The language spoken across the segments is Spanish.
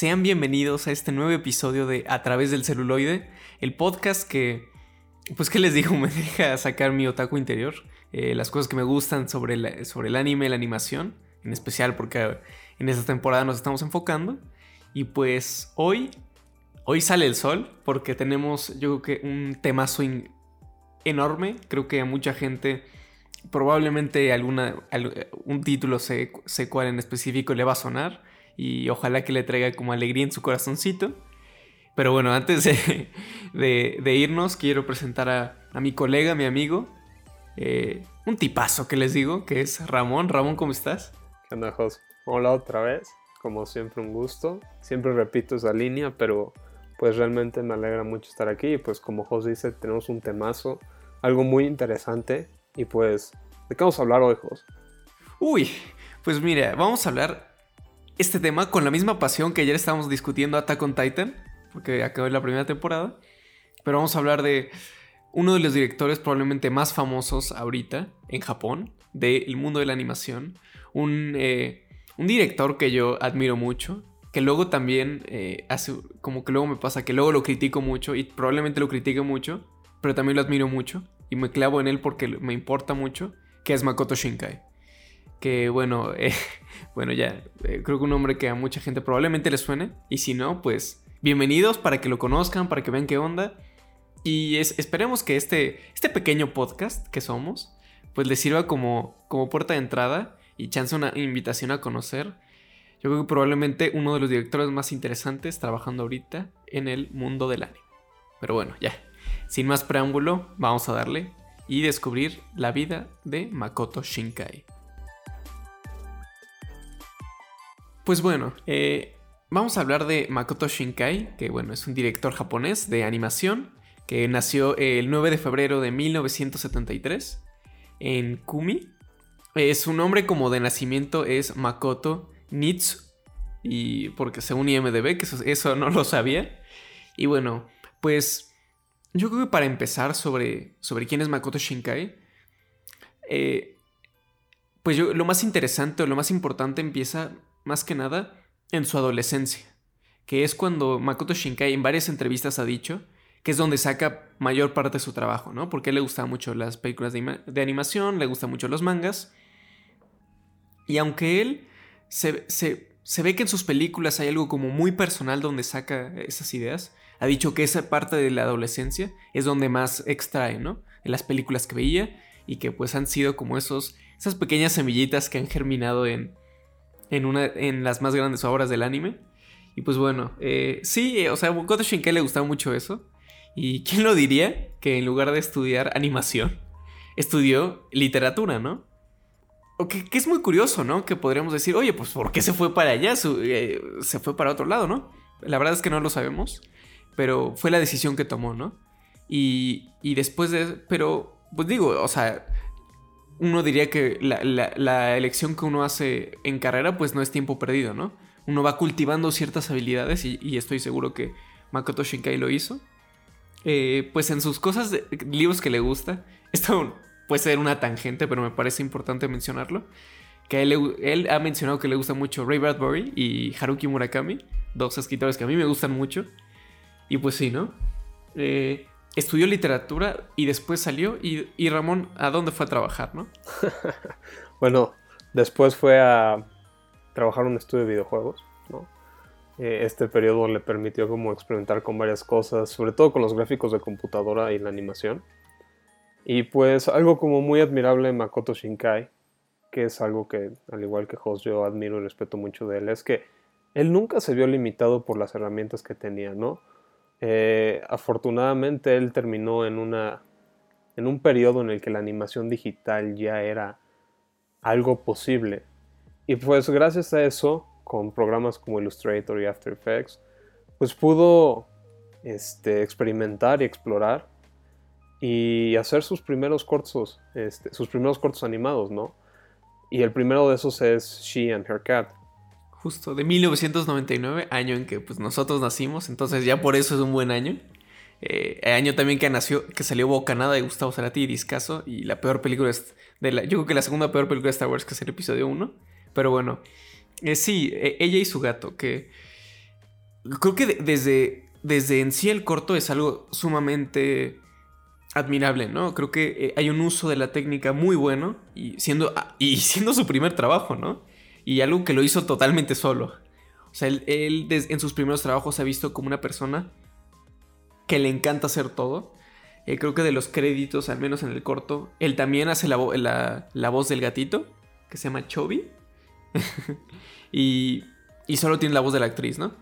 Sean bienvenidos a este nuevo episodio de A través del celuloide, el podcast que, pues, ¿qué les digo? Me deja sacar mi otaku interior, eh, las cosas que me gustan sobre, sobre el anime, la animación, en especial porque en esta temporada nos estamos enfocando. Y pues hoy, hoy sale el sol porque tenemos, yo creo que un temazo enorme. Creo que a mucha gente probablemente alguna, un título sé, sé cuál en específico le va a sonar y ojalá que le traiga como alegría en su corazoncito. Pero bueno, antes de, irnos, quiero presentar a, mi colega, mi amigo, eh, un tipazo que les digo, que es Ramón. Ramón, ¿cómo estás? ¿Qué onda, Jos? Hola otra vez, como siempre un gusto. Siempre repito esa línea, pero pues realmente me alegra mucho estar aquí. Y pues como Jos dice, tenemos un temazo, algo muy interesante. Y pues, ¿de qué vamos a hablar hoy, Jos? Uy, pues mira, vamos a hablar este tema con la misma pasión que ayer estábamos discutiendo Attack on Titan, porque acabó la primera temporada. Pero vamos a hablar de uno de los directores probablemente más famosos ahorita en Japón, del mundo de la animación. Un, eh, un, director que yo admiro mucho, que luego también eh, hace, como que luego me pasa que luego lo critico mucho y probablemente lo critique mucho, pero también lo admiro mucho y me clavo en él porque me importa mucho, que es Makoto Shinkai que bueno, eh, bueno ya, eh, creo que un nombre que a mucha gente probablemente le suene, y si no, pues bienvenidos para que lo conozcan, para que vean qué onda, y esperemos que este, este pequeño podcast que somos, pues les sirva como, como puerta de entrada y chance una invitación a conocer. Yo creo que probablemente uno de los directores más interesantes trabajando ahorita en el mundo del anime. Pero bueno, ya, sin más preámbulo, vamos a darle y descubrir la vida de Makoto Shinkai. Pues bueno, eh, vamos a hablar de Makoto Shinkai, que bueno, es un director japonés de animación que nació el 9 de febrero de 1973 en Kumi. Eh, su nombre como de nacimiento es Makoto Nitsu, y porque según IMDB, que eso, no lo sabía. Y bueno, pues yo creo que para empezar sobre, sobre quién es Makoto Shinkai, eh, pues yo, lo más interesante lo más importante empieza más que nada en su adolescencia, que es cuando Makoto Shinkai en varias entrevistas ha dicho que es donde saca mayor parte de su trabajo, ¿no? Porque le gustan mucho las películas de, animación, le gustan mucho los mangas. Y aunque él se, se, ve que en sus películas hay algo como muy personal donde saca esas ideas, ha dicho que esa parte de la adolescencia es donde más extrae, ¿no? En las películas que veía y que pues han sido como esos, esas pequeñas semillitas que han germinado en, en, una, en las más grandes obras del anime. Y pues bueno, eh, sí, o sea, a Goto Shinkai le gustaba mucho eso. Y quién lo diría que en lugar de estudiar animación, estudió literatura, ¿no? O que, es muy curioso, ¿no? Que podríamos decir, oye, pues ¿por qué se fue para allá? Eh, se fue para otro lado, ¿no? La verdad es que no lo sabemos, pero fue la decisión que tomó, ¿no? Y, y después de... Pero, pues digo, o sea, uno diría que la, elección que uno hace en carrera pues no es tiempo perdido, ¿no? Uno va cultivando ciertas habilidades y, estoy seguro que Makoto Shinkai lo hizo. Eh, pues en sus cosas, libros que le gusta, esto puede ser una tangente, pero me parece importante mencionarlo. Que él, él ha mencionado que le gusta mucho Ray Bradbury y Haruki Murakami, dos escritores que a mí me gustan mucho. Y pues sí, ¿no? Eh, estudió literatura y después salió. Y, Ramón, ¿a dónde fue a trabajar, no? bueno, después fue a trabajar en un estudio de videojuegos, ¿no? Eh, este periodo le permitió como experimentar con varias cosas, sobre todo con los gráficos de computadora y la animación. Y pues algo como muy admirable de Makoto Shinkai, que es algo que al igual que Host yo admiro y respeto mucho de él, es que él nunca se vio limitado por las herramientas que tenía, ¿no? Eh, afortunadamente él terminó en, una, en un periodo en el que la animación digital ya era algo posible. Y pues gracias a eso, con programas como Illustrator y After Effects, pues pudo este, experimentar y explorar y hacer sus primeros cortos, este, sus primeros cortos animados, ¿no? Y el primero de esos es She and Her Cat, Justo, de 1999, año en que pues, nosotros nacimos, entonces ya por eso es un buen año. Eh, año también que nació, que salió Bocanada de Gustavo Cerati y Discaso, y la peor película de la, yo creo que la segunda peor película de Star Wars que es el episodio 1, pero bueno, eh, sí, e, ella y su gato, que creo que desde, desde en sí el corto es algo sumamente admirable, ¿no? Creo que eh, hay un uso de la técnica muy bueno y siendo, ah, y siendo su primer trabajo, ¿no? Y algo que lo hizo totalmente solo. O sea, él, en sus primeros trabajos se ha visto como una persona que le encanta hacer todo. Eh, creo que de los créditos, al menos en el corto, él también hace la, voz del gatito, que se llama Chovy. y, y solo tiene la voz de la actriz, ¿no?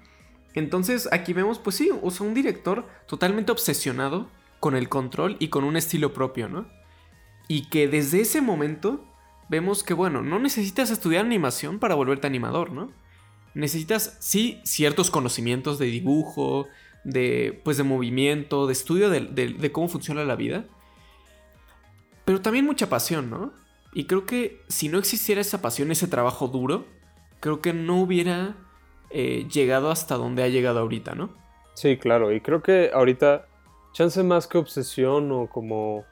Entonces aquí vemos, pues sí, o sea, un director totalmente obsesionado con el control y con un estilo propio, ¿no? Y que desde ese momento vemos que, bueno, no necesitas estudiar animación para volverte animador, ¿no? Necesitas, sí, ciertos conocimientos de dibujo, de, pues, de movimiento, de estudio de, cómo funciona la vida, pero también mucha pasión, ¿no? Y creo que si no existiera esa pasión, ese trabajo duro, creo que no hubiera eh, llegado hasta donde ha llegado ahorita, ¿no? Sí, claro, y creo que ahorita, chance más que obsesión o como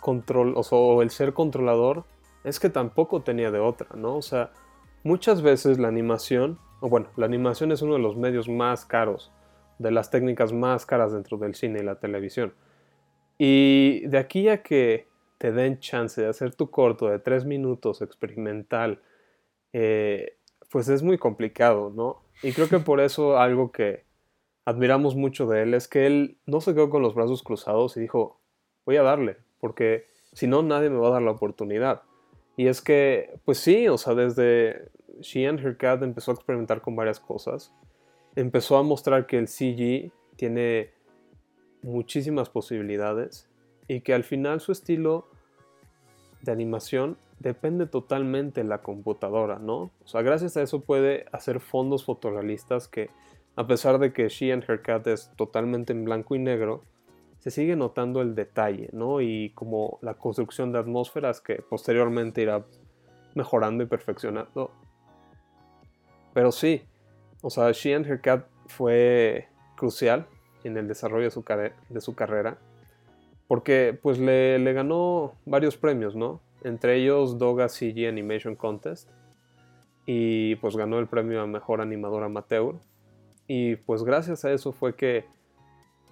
control, o, el ser controlador, es que tampoco tenía de otra, ¿no? O sea, muchas veces la animación, o bueno, la animación es uno de los medios más caros, de las técnicas más caras dentro del cine y la televisión. Y de aquí a que te den chance de hacer tu corto de tres minutos experimental, eh, pues es muy complicado, ¿no? Y creo que por eso algo que admiramos mucho de él es que él no se quedó con los brazos cruzados y dijo, voy a darle, porque si no nadie me va a dar la oportunidad. Y es que, pues sí, o sea, desde She and Her Cat empezó a experimentar con varias cosas. Empezó a mostrar que el CG tiene muchísimas posibilidades y que al final su estilo de animación depende totalmente de la computadora, ¿no? O sea, gracias a eso puede hacer fondos fotorrealistas que, a pesar de que She and Her Cat es totalmente en blanco y negro, se sigue notando el detalle, ¿no? Y como la construcción de atmósferas que posteriormente irá mejorando y perfeccionando. Pero sí, o sea, She and Her Cat fue crucial en el desarrollo de su, de su carrera, porque pues le, le ganó varios premios, ¿no? entre ellos Doga CG Animation Contest, y pues ganó el premio a Mejor Animador Amateur. Y pues gracias a eso fue que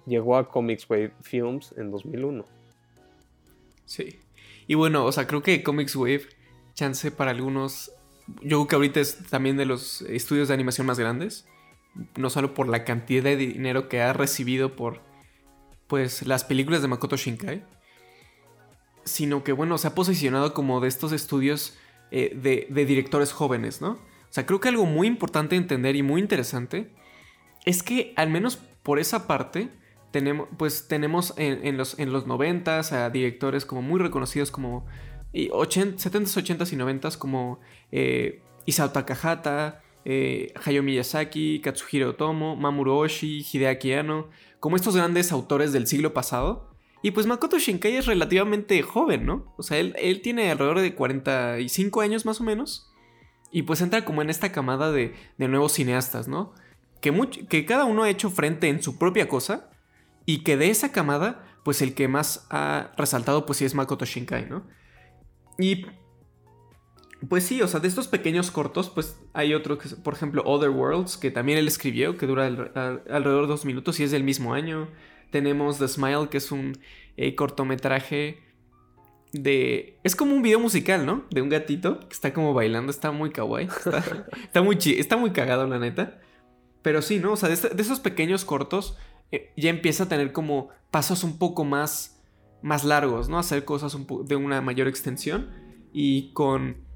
llegó a Comics Wave Films en 2001. Sí. Y bueno, o sea, creo que Comics Wave, chance para algunos, yo creo que ahorita es también de los estudios de animación más grandes, no solo por la cantidad de dinero que ha recibido por pues las películas de Makoto Shinkai, sino que, bueno, se ha posicionado como de estos estudios eh, de, directores jóvenes, ¿no? O sea, creo que algo muy importante entender y muy interesante es que, al menos por esa parte, tenemos, pues tenemos en, los, en los 90 a directores como muy reconocidos como 70s, 80s y 90s como eh, Isao Takahata, eh, Hayao Miyazaki, Katsuhiro Otomo, Mamoru Oshii, Hideaki Anno, como estos grandes autores del siglo pasado y pues Makoto Shinkai es relativamente joven, ¿no? O sea, él, tiene alrededor de 45 años más o menos. Y pues entra como en esta camada de, nuevos cineastas, ¿no? Que, que cada uno ha hecho frente en su propia cosa. Y que de esa camada, pues el que más ha resaltado, pues sí es Makoto Shinkai, ¿no? Y pues sí, o sea, de estos pequeños cortos, pues hay otro que, por ejemplo, Other Worlds, que también él escribió, que dura alrededor de dos minutos y es del mismo año. Tenemos The Smile, que es un eh, cortometraje de... Es como un video musical, ¿no? De un gatito que está como bailando, está muy kawaii. Está, muy, está muy cagado, la neta. Pero sí, ¿no? O sea, de, este, esos pequeños cortos eh, ya empieza a tener como pasos un poco más, más largos, ¿no? Hacer cosas de una mayor extensión y con...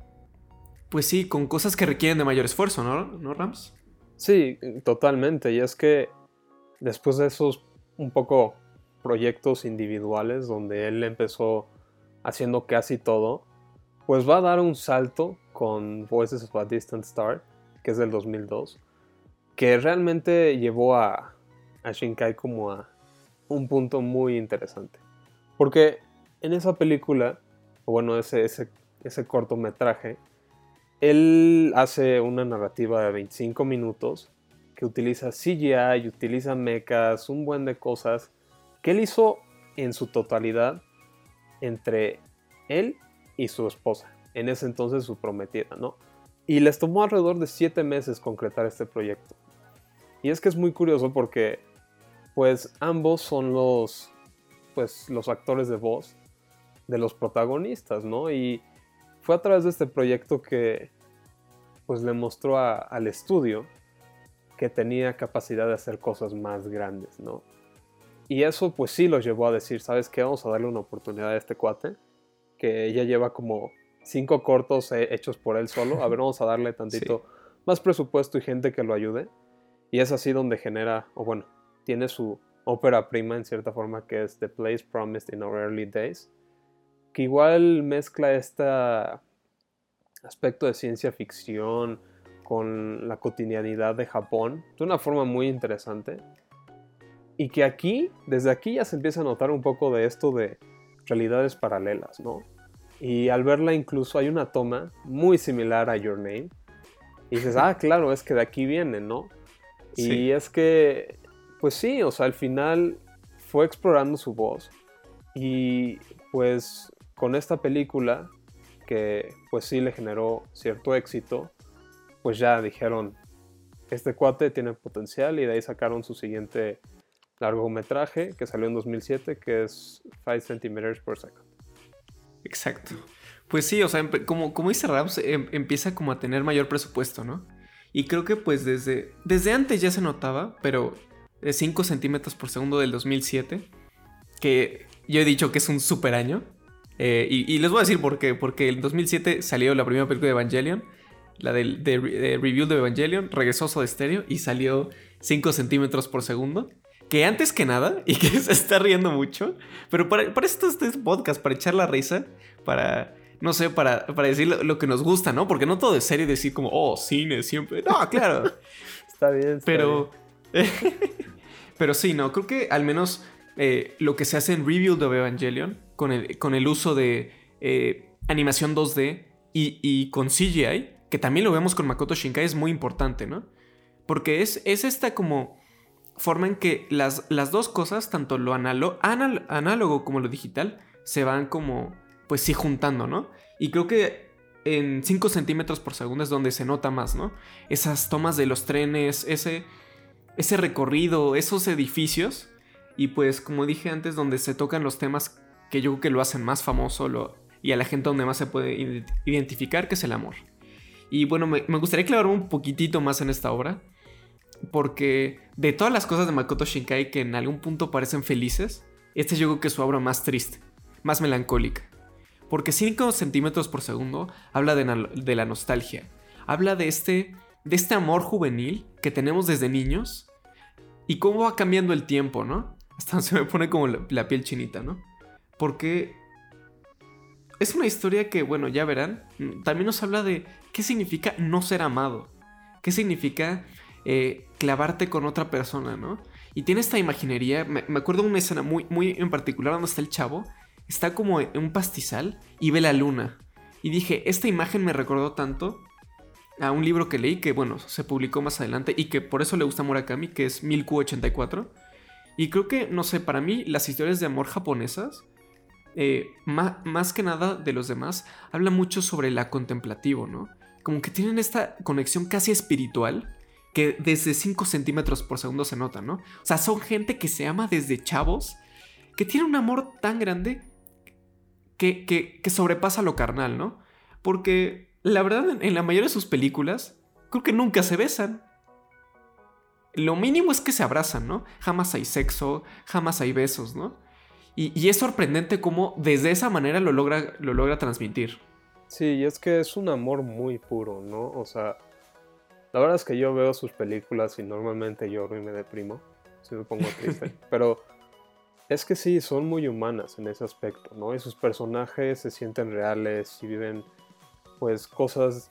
Pues sí, con cosas que requieren de mayor esfuerzo, ¿no? ¿No, Rams? Sí, totalmente. Y es que después de esos un poco proyectos individuales donde él empezó haciendo casi todo, pues va a dar un salto con Voices of a Distant Star, que es del 2002, que realmente llevó a, a Shinkai como a un punto muy interesante. Porque en esa película, o bueno, ese, ese, ese cortometraje, él hace una narrativa de 25 minutos que utiliza CGI, utiliza mechas, un buen de cosas que él hizo en su totalidad entre él y su esposa, en ese entonces su prometida, ¿no? Y les tomó alrededor de siete meses concretar este proyecto. Y es que es muy curioso porque, pues, ambos son los, pues, los actores de voz de los protagonistas, ¿no? Y fue a través de este proyecto que, pues, le mostró al estudio que tenía capacidad de hacer cosas más grandes, ¿no? Y eso, pues, sí los llevó a decir, ¿sabes qué? Vamos a darle una oportunidad a este cuate, que ya lleva como cinco cortos hechos por él solo. A ver, vamos a darle tantito más presupuesto y gente que lo ayude. Y es así donde genera, o bueno, tiene su ópera prima en cierta forma que es The Place Promised in Our Early Days, que igual mezcla este aspecto de ciencia ficción con la cotidianidad de Japón de una forma muy interesante. Y que aquí, desde aquí ya se empieza a notar un poco de esto de realidades paralelas, ¿no? Y al verla incluso hay una toma muy similar a Your Name. Y dices, ah, claro, es que de aquí viene, ¿no? Y es que, pues sí, o sea, al final fue explorando su voz. Y pues con esta película, que pues sí le generó cierto éxito, pues ya dijeron, este cuate tiene potencial y de ahí sacaron su siguiente largometraje que salió en 2007, que es 5 centimeters per second. Exacto. Pues sí, o sea, como, como dice Rams, em, empieza como a tener mayor presupuesto, ¿no? Y creo que pues desde, desde antes ya se notaba, pero 5 centímetros por segundo del 2007, que yo he dicho que es un super año. Eh, y, les voy a decir por qué. Porque en 2007 salió la primera película de Evangelion, la del de, review de Evangelion, regresó de estéreo y salió 5 centímetros por segundo. Que antes que nada, y que se está riendo mucho, pero para, para esto este podcast, para echar la risa, para no sé, para, para decir lo, que nos gusta, ¿no? Porque no todo es serio decir como, oh, cine siempre. No, claro. está bien. pero, pero sí, no, creo que al menos eh, lo que se hace en Review de Evangelion, con el, con el uso de eh, animación 2D y, con CGI, que también lo vemos con Makoto Shinkai, es muy importante, ¿no? Porque es, es esta como forma en que las, las dos cosas, tanto lo análogo como lo digital, se van como pues sí juntando, ¿no? Y creo que en 5 centímetros por segundo es donde se nota más, ¿no? Esas tomas de los trenes, ese, ese recorrido, esos edificios. Y pues como dije antes, donde se tocan los temas que yo creo que lo hacen más famoso lo, y a la gente donde más se puede identificar, que es el amor. Y bueno, me, gustaría aclararme un poquitito más en esta obra. Porque de todas las cosas de Makoto Shinkai que en algún punto parecen felices, este yo creo que es su obra más triste, más melancólica. Porque 5 centímetros por segundo habla de, la nostalgia. Habla de este, de este amor juvenil que tenemos desde niños y cómo va cambiando el tiempo, ¿no? Hasta se me pone como la, piel chinita, ¿no? Porque es una historia que, bueno, ya verán, también nos habla de qué significa no ser amado, qué significa eh, clavarte con otra persona, ¿no? Y tiene esta imaginería, me, acuerdo de una escena muy, muy en particular donde está el chavo está como en un pastizal y ve la luna. Y dije, esta imagen me recordó tanto a un libro que leí que, bueno, se publicó más adelante y que por eso le gusta a Murakami, que es 1000Q84. Y creo que, no sé, para mí las historias de amor japonesas, eh, más, que nada de los demás, hablan mucho sobre la contemplativo, ¿no? Como que tienen esta conexión casi espiritual que desde 5 centímetros por segundo se nota, ¿no? O sea, son gente que se ama desde chavos, que tiene un amor tan grande que, sobrepasa lo carnal, ¿no? Porque la verdad, en la mayoría de sus películas, creo que nunca se besan. Lo mínimo es que se abrazan, ¿no? Jamás hay sexo, jamás hay besos, ¿no? Y, es sorprendente cómo desde esa manera lo logra, lo logra transmitir. Sí, y es que es un amor muy puro, ¿no? O sea, la verdad es que yo veo sus películas y normalmente lloro y me deprimo, si me pongo triste, pero es que sí, son muy humanas en ese aspecto, ¿no? Y sus personajes se sienten reales y viven, pues, cosas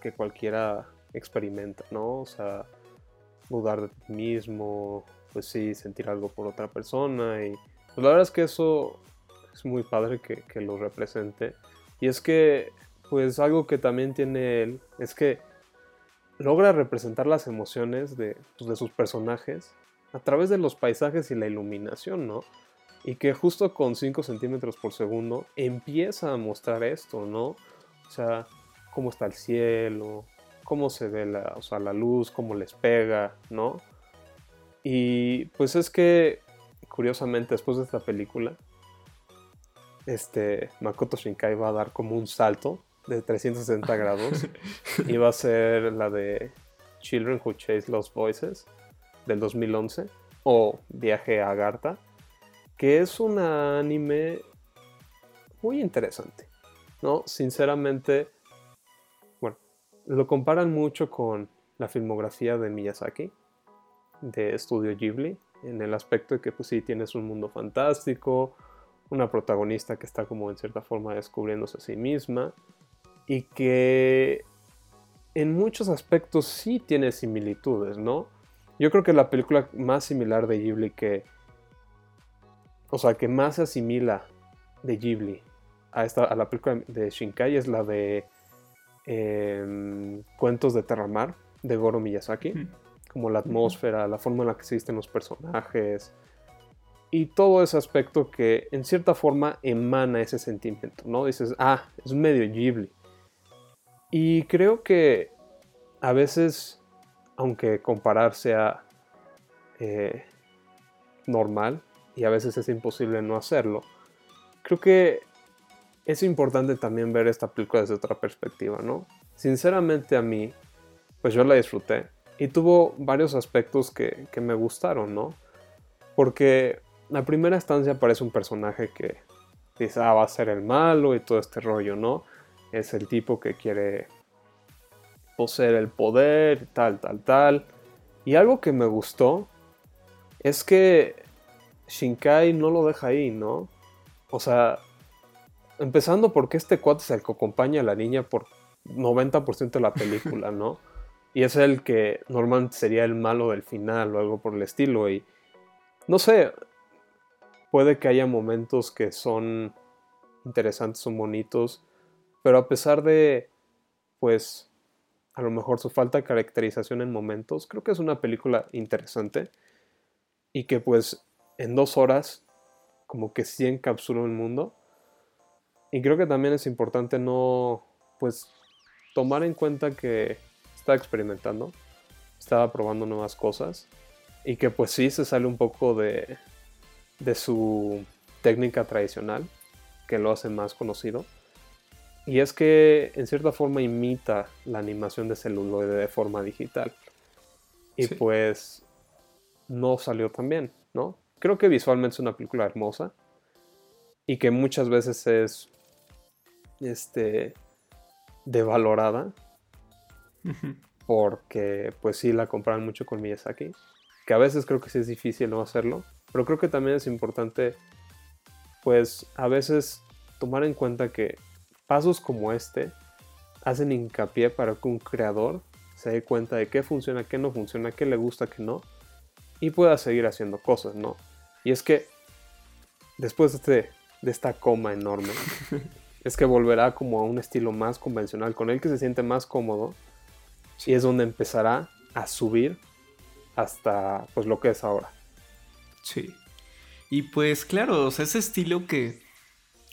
que cualquiera experimenta, ¿no? O sea, dudar de ti mismo, pues sí, sentir algo por otra persona. Y pues la verdad es que eso es muy padre que, lo represente. Y es que, pues algo que también tiene él, es que logra representar las emociones de, pues, de sus personajes a través de los paisajes y la iluminación, ¿no? Y que justo con 5 centímetros por segundo empieza a mostrar esto, ¿no? O sea, cómo está el cielo, Cómo se ve la, o sea, la luz, cómo les pega, ¿no? Y pues es que, curiosamente, después de esta película, este Makoto Shinkai va a dar como un salto de 360 grados y va a ser la de Children Who Chase Lost Voices del 2011 o Viaje a Agartha, que es un anime muy interesante, ¿no? Sinceramente, bueno, lo comparan mucho con la filmografía de Miyazaki, de Studio Ghibli, en el aspecto de que pues sí tienes un mundo fantástico, una protagonista que está como en cierta forma descubriéndose a sí misma y que en muchos aspectos sí tiene similitudes, ¿no? Yo creo que la película más similar de Ghibli que... O sea, que más se asimila de Ghibli a, esta, a la película de Shinkai es la de em, Cuentos de Terramar de Goro Miyazaki. Como la atmósfera, la forma en la que se visten los personajes, y todo ese aspecto que en cierta forma emana ese sentimiento, ¿no? Dices, ah, es medio Ghibli. Y creo que a veces, aunque comparar sea eh, normal y a veces es imposible no hacerlo, creo que es importante también ver esta película desde otra perspectiva, ¿no? Sinceramente a mí, pues yo la disfruté y tuvo varios aspectos que, que me gustaron, ¿no? Porque la primera instancia parece un personaje que dice, ah, va a ser el malo y todo este rollo, ¿no? Es el tipo que quiere poseer el poder, tal, tal, tal. Y algo que me gustó es que Shinkai no lo deja ahí, ¿no? O sea, empezando porque este cuate es el que acompaña a la niña por 90% de la película, ¿no? Y es el que normalmente sería el malo del final o algo por el estilo. Y no sé, puede que haya momentos que son interesantes, son bonitos, pero a pesar de, pues, a lo mejor su falta de caracterización en momentos, creo que es una película interesante y que pues en dos horas como que sí encapsuló el mundo. Y creo que también es importante no, pues, tomar en cuenta que está experimentando, estaba probando nuevas cosas y que pues sí se sale un poco de, de su técnica tradicional, que lo hace más conocido. Y es que en cierta forma imita la animación de celuloide de forma digital. Y pues no salió tan bien, ¿no? Creo que visualmente es una película hermosa y que muchas veces es este devalorada porque pues sí la comparan mucho con Miyazaki, que a veces creo que sí es difícil no hacerlo, pero creo que también es importante, pues a veces tomar en cuenta que pasos como este hacen hincapié para que un creador se dé cuenta de qué funciona, qué no funciona, qué le gusta, qué no, y pueda seguir haciendo cosas, ¿no? Y es que después de, este, de esta coma enorme, es que volverá como a un estilo más convencional, con el que se siente más cómodo, y es donde empezará a subir hasta pues lo que es ahora. Sí. Y pues claro, o sea, ese estilo que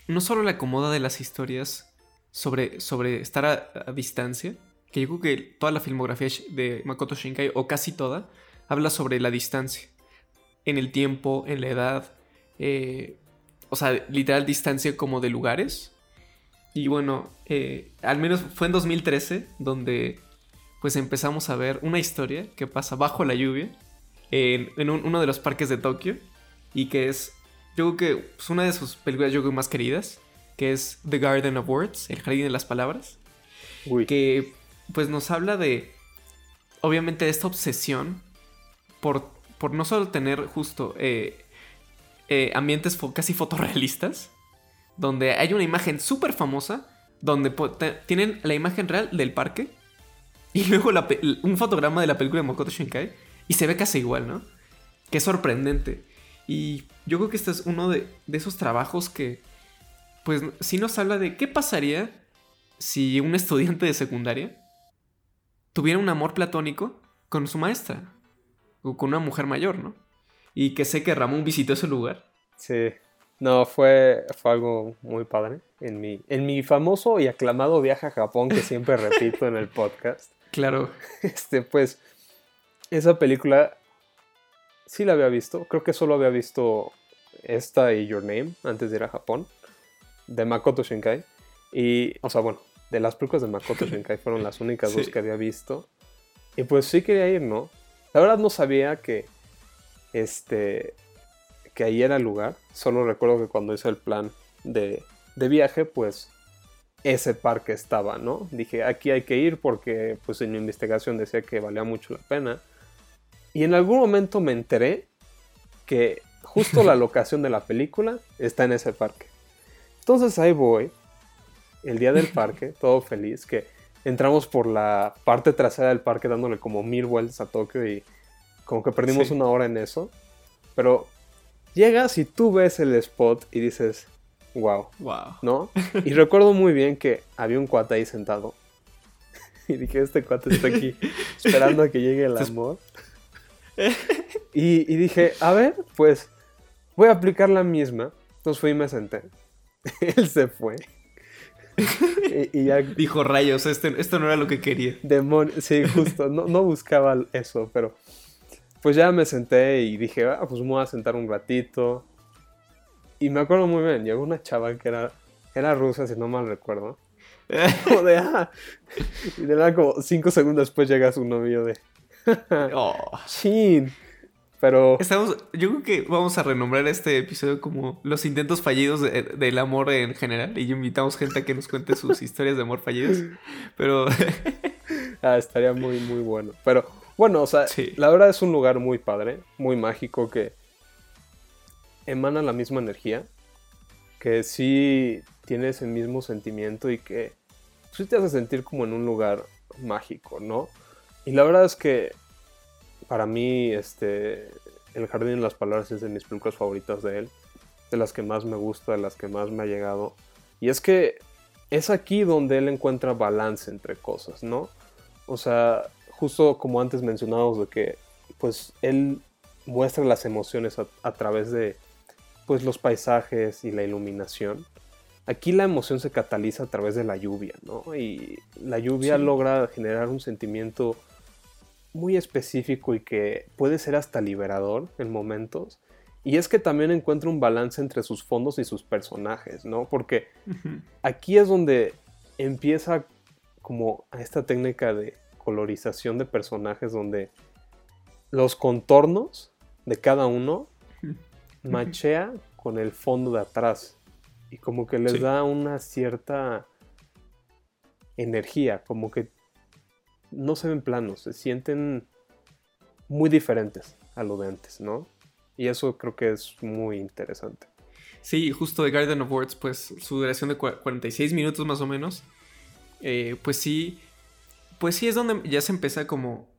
no solo le acomoda de las historias sobre, sobre estar a, distancia, que yo creo que toda la filmografía de Makoto Shinkai, o casi toda, habla sobre la distancia. En el tiempo, en la edad, eh, o sea, literal distancia como de lugares. Y bueno, eh, al menos fue en 2013 donde pues empezamos a ver una historia que pasa bajo la lluvia en, uno de los parques de Tokio y que es, yo creo que es una de sus películas yo creo más queridas, que es The Garden of Words, El Jardín de las Palabras, que pues nos habla de, obviamente, de esta obsesión por, por no solo tener justo eh, eh, ambientes casi fotorrealistas, donde hay una imagen súper famosa, donde tienen la imagen real del parque y luego un fotograma de la película de Makoto Shinkai y se ve casi igual, ¿no? Qué sorprendente. Y yo creo que este es uno de, esos trabajos que, pues, sí nos habla de qué pasaría si un estudiante de secundaria tuviera un amor platónico con su maestra o con una mujer mayor, ¿no? Y que sé que Ramón visitó ese lugar. Sí, no, fue, fue algo muy padre. En mi, en mi famoso y aclamado viaje a Japón que siempre repito en el podcast. Claro. Este, pues, esa película sí la había visto. Creo que solo había visto esta y Your Name antes de ir a Japón. De Makoto Shinkai. Y, o sea, bueno, de las películas de Makoto Shinkai fueron las únicas dos que había visto. Y pues sí quería ir, ¿no? La verdad no sabía que, este, que ahí era el lugar. Solo recuerdo que cuando hice el plan de, de viaje, pues ese parque estaba, ¿no? Dije, aquí hay que ir porque pues en mi investigación decía que valía mucho la pena. Y en algún momento me enteré que justo la locación de la película está en ese parque. Entonces ahí voy, el día del parque, todo feliz, que entramos por la parte trasera del parque dándole como mil vueltas a Tokio y como que perdimos una hora en eso. Pero llegas y tú ves el spot y dices, wow. Wow. ¿No? Y recuerdo muy bien que había un cuate ahí sentado. Y dije, este cuate está aquí esperando a que llegue el amor. Y, y dije, a ver, pues voy a aplicar la misma. Entonces fui y me senté. Él se fue. Y, ya... Dijo rayos, este, esto no era lo que quería. Demonio, sí, justo, no, no, buscaba eso, pero pues ya me senté y dije, ah, pues me voy a sentar un ratito. Y me acuerdo muy bien, llegó una chava que era, era rusa, si no mal recuerdo. Como de, ah. Y de nada, como cinco segundos después llega su novio de. oh. Chin. Pero. Estamos, yo creo que vamos a renombrar este episodio como los intentos fallidos del amor en general. Y invitamos gente a que nos cuente sus historias de amor fallidos. Pero. ah, estaría muy, muy bueno. Pero, bueno, o sea, la verdad es un lugar muy padre, muy mágico que emana la misma energía, que sí tiene ese mismo sentimiento y que sí te hace sentir como en un lugar mágico, ¿no? Y la verdad es que para mí, este, El Jardín de las Palabras es de mis películas favoritas de él, de las que más me gusta, de las que más me ha llegado. Y es que es aquí donde él encuentra balance entre cosas, ¿no? O sea, justo como antes mencionábamos de que, pues, él muestra las emociones a través de pues los paisajes y la iluminación. Aquí la emoción se cataliza a través de la lluvia, ¿no? Y la lluvia logra generar un sentimiento muy específico y que puede ser hasta liberador en momentos. Y es que también encuentra un balance entre sus fondos y sus personajes, ¿no? Porque aquí es donde empieza como esta técnica de colorización de personajes donde los contornos de cada uno machea con el fondo de atrás y como que les da una cierta energía, como que no se ven planos, se sienten muy diferentes a lo de antes, ¿no? Y eso creo que es muy interesante. Sí, justo de Garden of Words, pues su duración de 46 minutos más o menos, eh, pues sí, pues sí es donde ya se empieza como,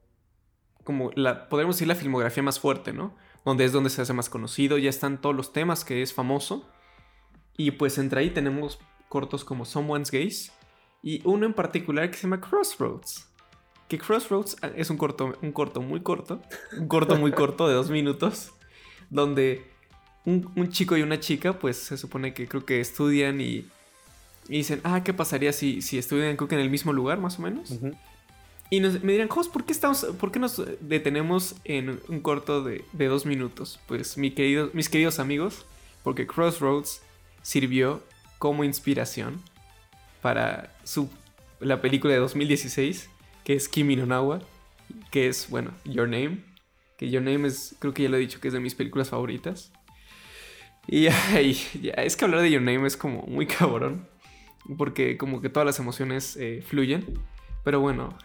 como la, podríamos decir la filmografía más fuerte, ¿no? donde es donde se hace más conocido, ya están todos los temas que es famoso. Y pues entre ahí tenemos cortos como Someone's Gaze y uno en particular que se llama Crossroads. Que Crossroads ah, es un corto, un corto muy corto, un corto muy corto de dos minutos, donde un, chico y una chica, pues se supone que creo que estudian y, dicen, ah, ¿qué pasaría si, si estudian creo que en el mismo lugar, más o menos? Y me dirán, Jos, ¿por qué, estamos, ¿por qué nos detenemos en un corto de, dos minutos? Pues mi querido, mis queridos amigos, porque Crossroads sirvió como inspiración para su, la película de 2016, que es Kimi no Nawa, que es, bueno, Your Name. Que Your Name es, creo que ya lo he dicho, que es de mis películas favoritas. Y es que hablar de Your Name es como muy cabrón, porque como que todas las emociones eh, fluyen. Pero bueno,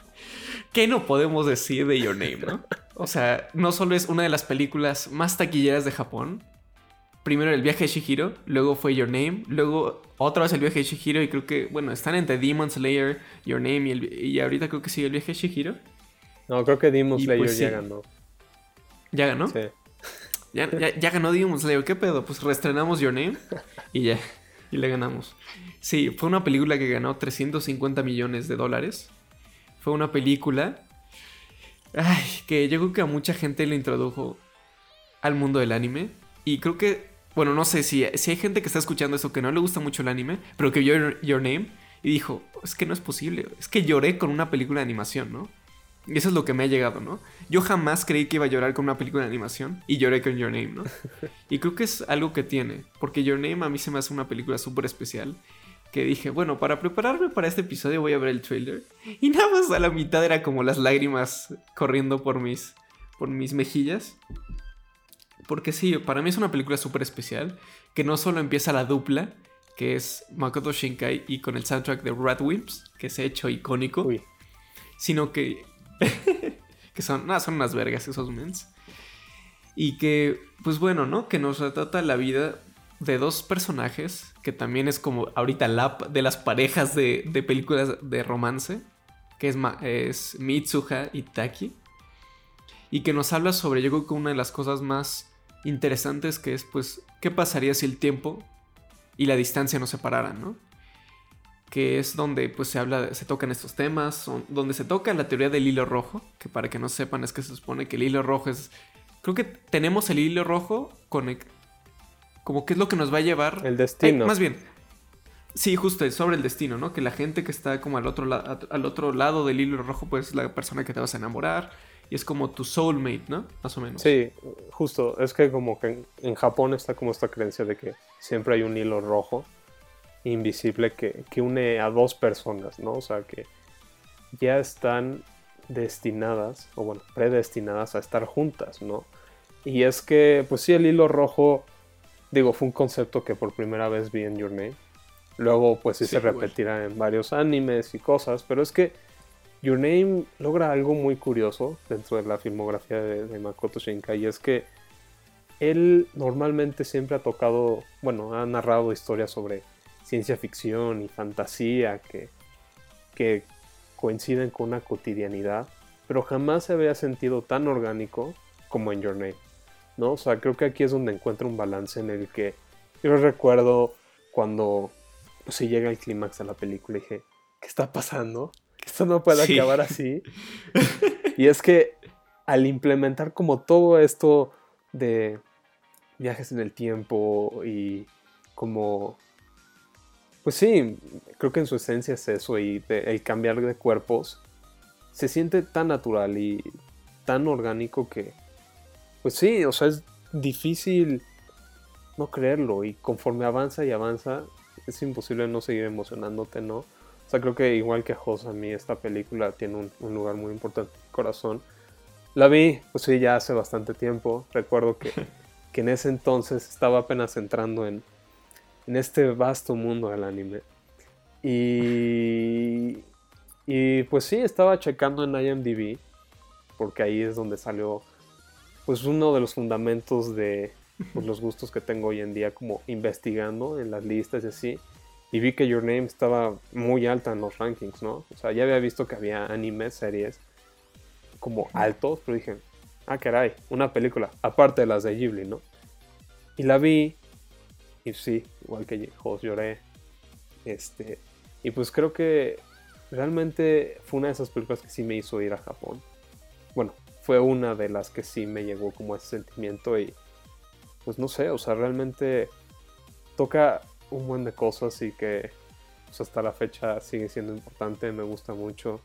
¿qué no podemos decir de Your Name, no? O sea, no solo es una de las películas más taquilleras de Japón. Primero el viaje de Shihiro, luego fue Your Name, luego otra vez el viaje de Shihiro y creo que, bueno, están entre Demon Slayer, Your Name y, ahorita creo que sigue el viaje de Shihiro. No, creo que Demon Slayer pues ya ganó. ¿Ya ganó? Sí. Ya, ya, ganó Demon Slayer, ¿qué pedo? Pues reestrenamos Your Name y ya, y le ganamos. Sí, fue una película que ganó 350 millones de dólares fue una película ay, que yo creo que a mucha gente le introdujo al mundo del anime. Y creo que, bueno, no sé si, si hay gente que está escuchando eso que no le gusta mucho el anime, pero que vio Your, Name y dijo, es que no es posible, es que lloré con una película de animación, ¿no? Y eso es lo que me ha llegado, ¿no? Yo jamás creí que iba a llorar con una película de animación y lloré con Your Name, ¿no? Y creo que es algo que tiene, porque Your Name a mí se me hace una película súper especial. Que dije, bueno, para prepararme para este episodio voy a ver el trailer. Y nada más a la mitad era como las lágrimas corriendo por mis, por mis mejillas. Porque sí, para mí es una película súper especial. Que no solo empieza la dupla, que es Makoto Shinkai y con el soundtrack de Radwimps, que se ha hecho icónico. Uy. Sino que que son, no, son unas vergas esos mens. Y que, pues bueno, ¿no? Que nos retrata la vida de dos personajes, que también es como ahorita la de las parejas de, de películas de romance, que es, es Mitsuha y Taki. Y que nos habla sobre, yo creo que una de las cosas más interesantes que es, pues, ¿qué pasaría si el tiempo y la distancia nos separaran, ¿no? que es donde pues se habla, se tocan estos temas, donde se toca la teoría del hilo rojo, que para que no sepan es que se supone que el hilo rojo es, creo que tenemos el hilo rojo con como que es lo que nos va a llevar. El destino. más bien, sí, justo sobre el destino, ¿no? Que la gente que está como al otro, al otro lado del hilo rojo pues es la persona que te vas a enamorar y es como tu soulmate, ¿no? Más o menos. Sí, justo, es que como que en Japón está como esta creencia de que siempre hay un hilo rojo invisible que, une a dos personas, ¿no? O sea, que ya están destinadas, o bueno, predestinadas a estar juntas, ¿no? Y es que, pues sí, el hilo rojo, digo, fue un concepto que por primera vez vi en Your Name. Luego, pues sí, se repetirá en varios animes y cosas, pero es que Your Name logra algo muy curioso dentro de la filmografía de, de Makoto Shinkai, y es que él normalmente siempre ha tocado, bueno, ha narrado historias sobre ciencia ficción y fantasía que, que coinciden con una cotidianidad, pero jamás se había sentido tan orgánico como en Your Name. ¿No? O sea, creo que aquí es donde encuentro un balance en el que yo recuerdo cuando pues, se llega el clímax de la película y dije, ¿qué está pasando? Que esto no puede acabar así. y es que al implementar como todo esto de viajes en el tiempo y como pues sí, creo que en su esencia es eso y el cambiar de cuerpos se siente tan natural y tan orgánico que, pues sí, o sea, es difícil no creerlo y conforme avanza y avanza es imposible no seguir emocionándote, ¿no? O sea, creo que igual que a a mí esta película tiene un, lugar muy importante en mi corazón. La vi, pues sí, ya hace bastante tiempo. Recuerdo que, que en ese entonces estaba apenas entrando en, en este vasto mundo del anime. Y, y pues sí, estaba checando en IMDb, porque ahí es donde salió pues uno de los fundamentos de pues, los gustos que tengo hoy en día, como investigando en las listas y así. Y vi que Your Name estaba muy alta en los rankings, ¿no? O sea, ya había visto que había animes, series como altos, pero dije, ah, caray, una película, aparte de las de Ghibli, ¿no? Y la vi y sí, igual que Jos lloré. Este, y pues creo que realmente fue una de esas películas que sí me hizo ir a Japón. Bueno, fue una de las que sí me llegó como ese sentimiento y pues no sé, o sea, realmente toca un buen de cosas y que pues, hasta la fecha sigue siendo importante, me gusta mucho,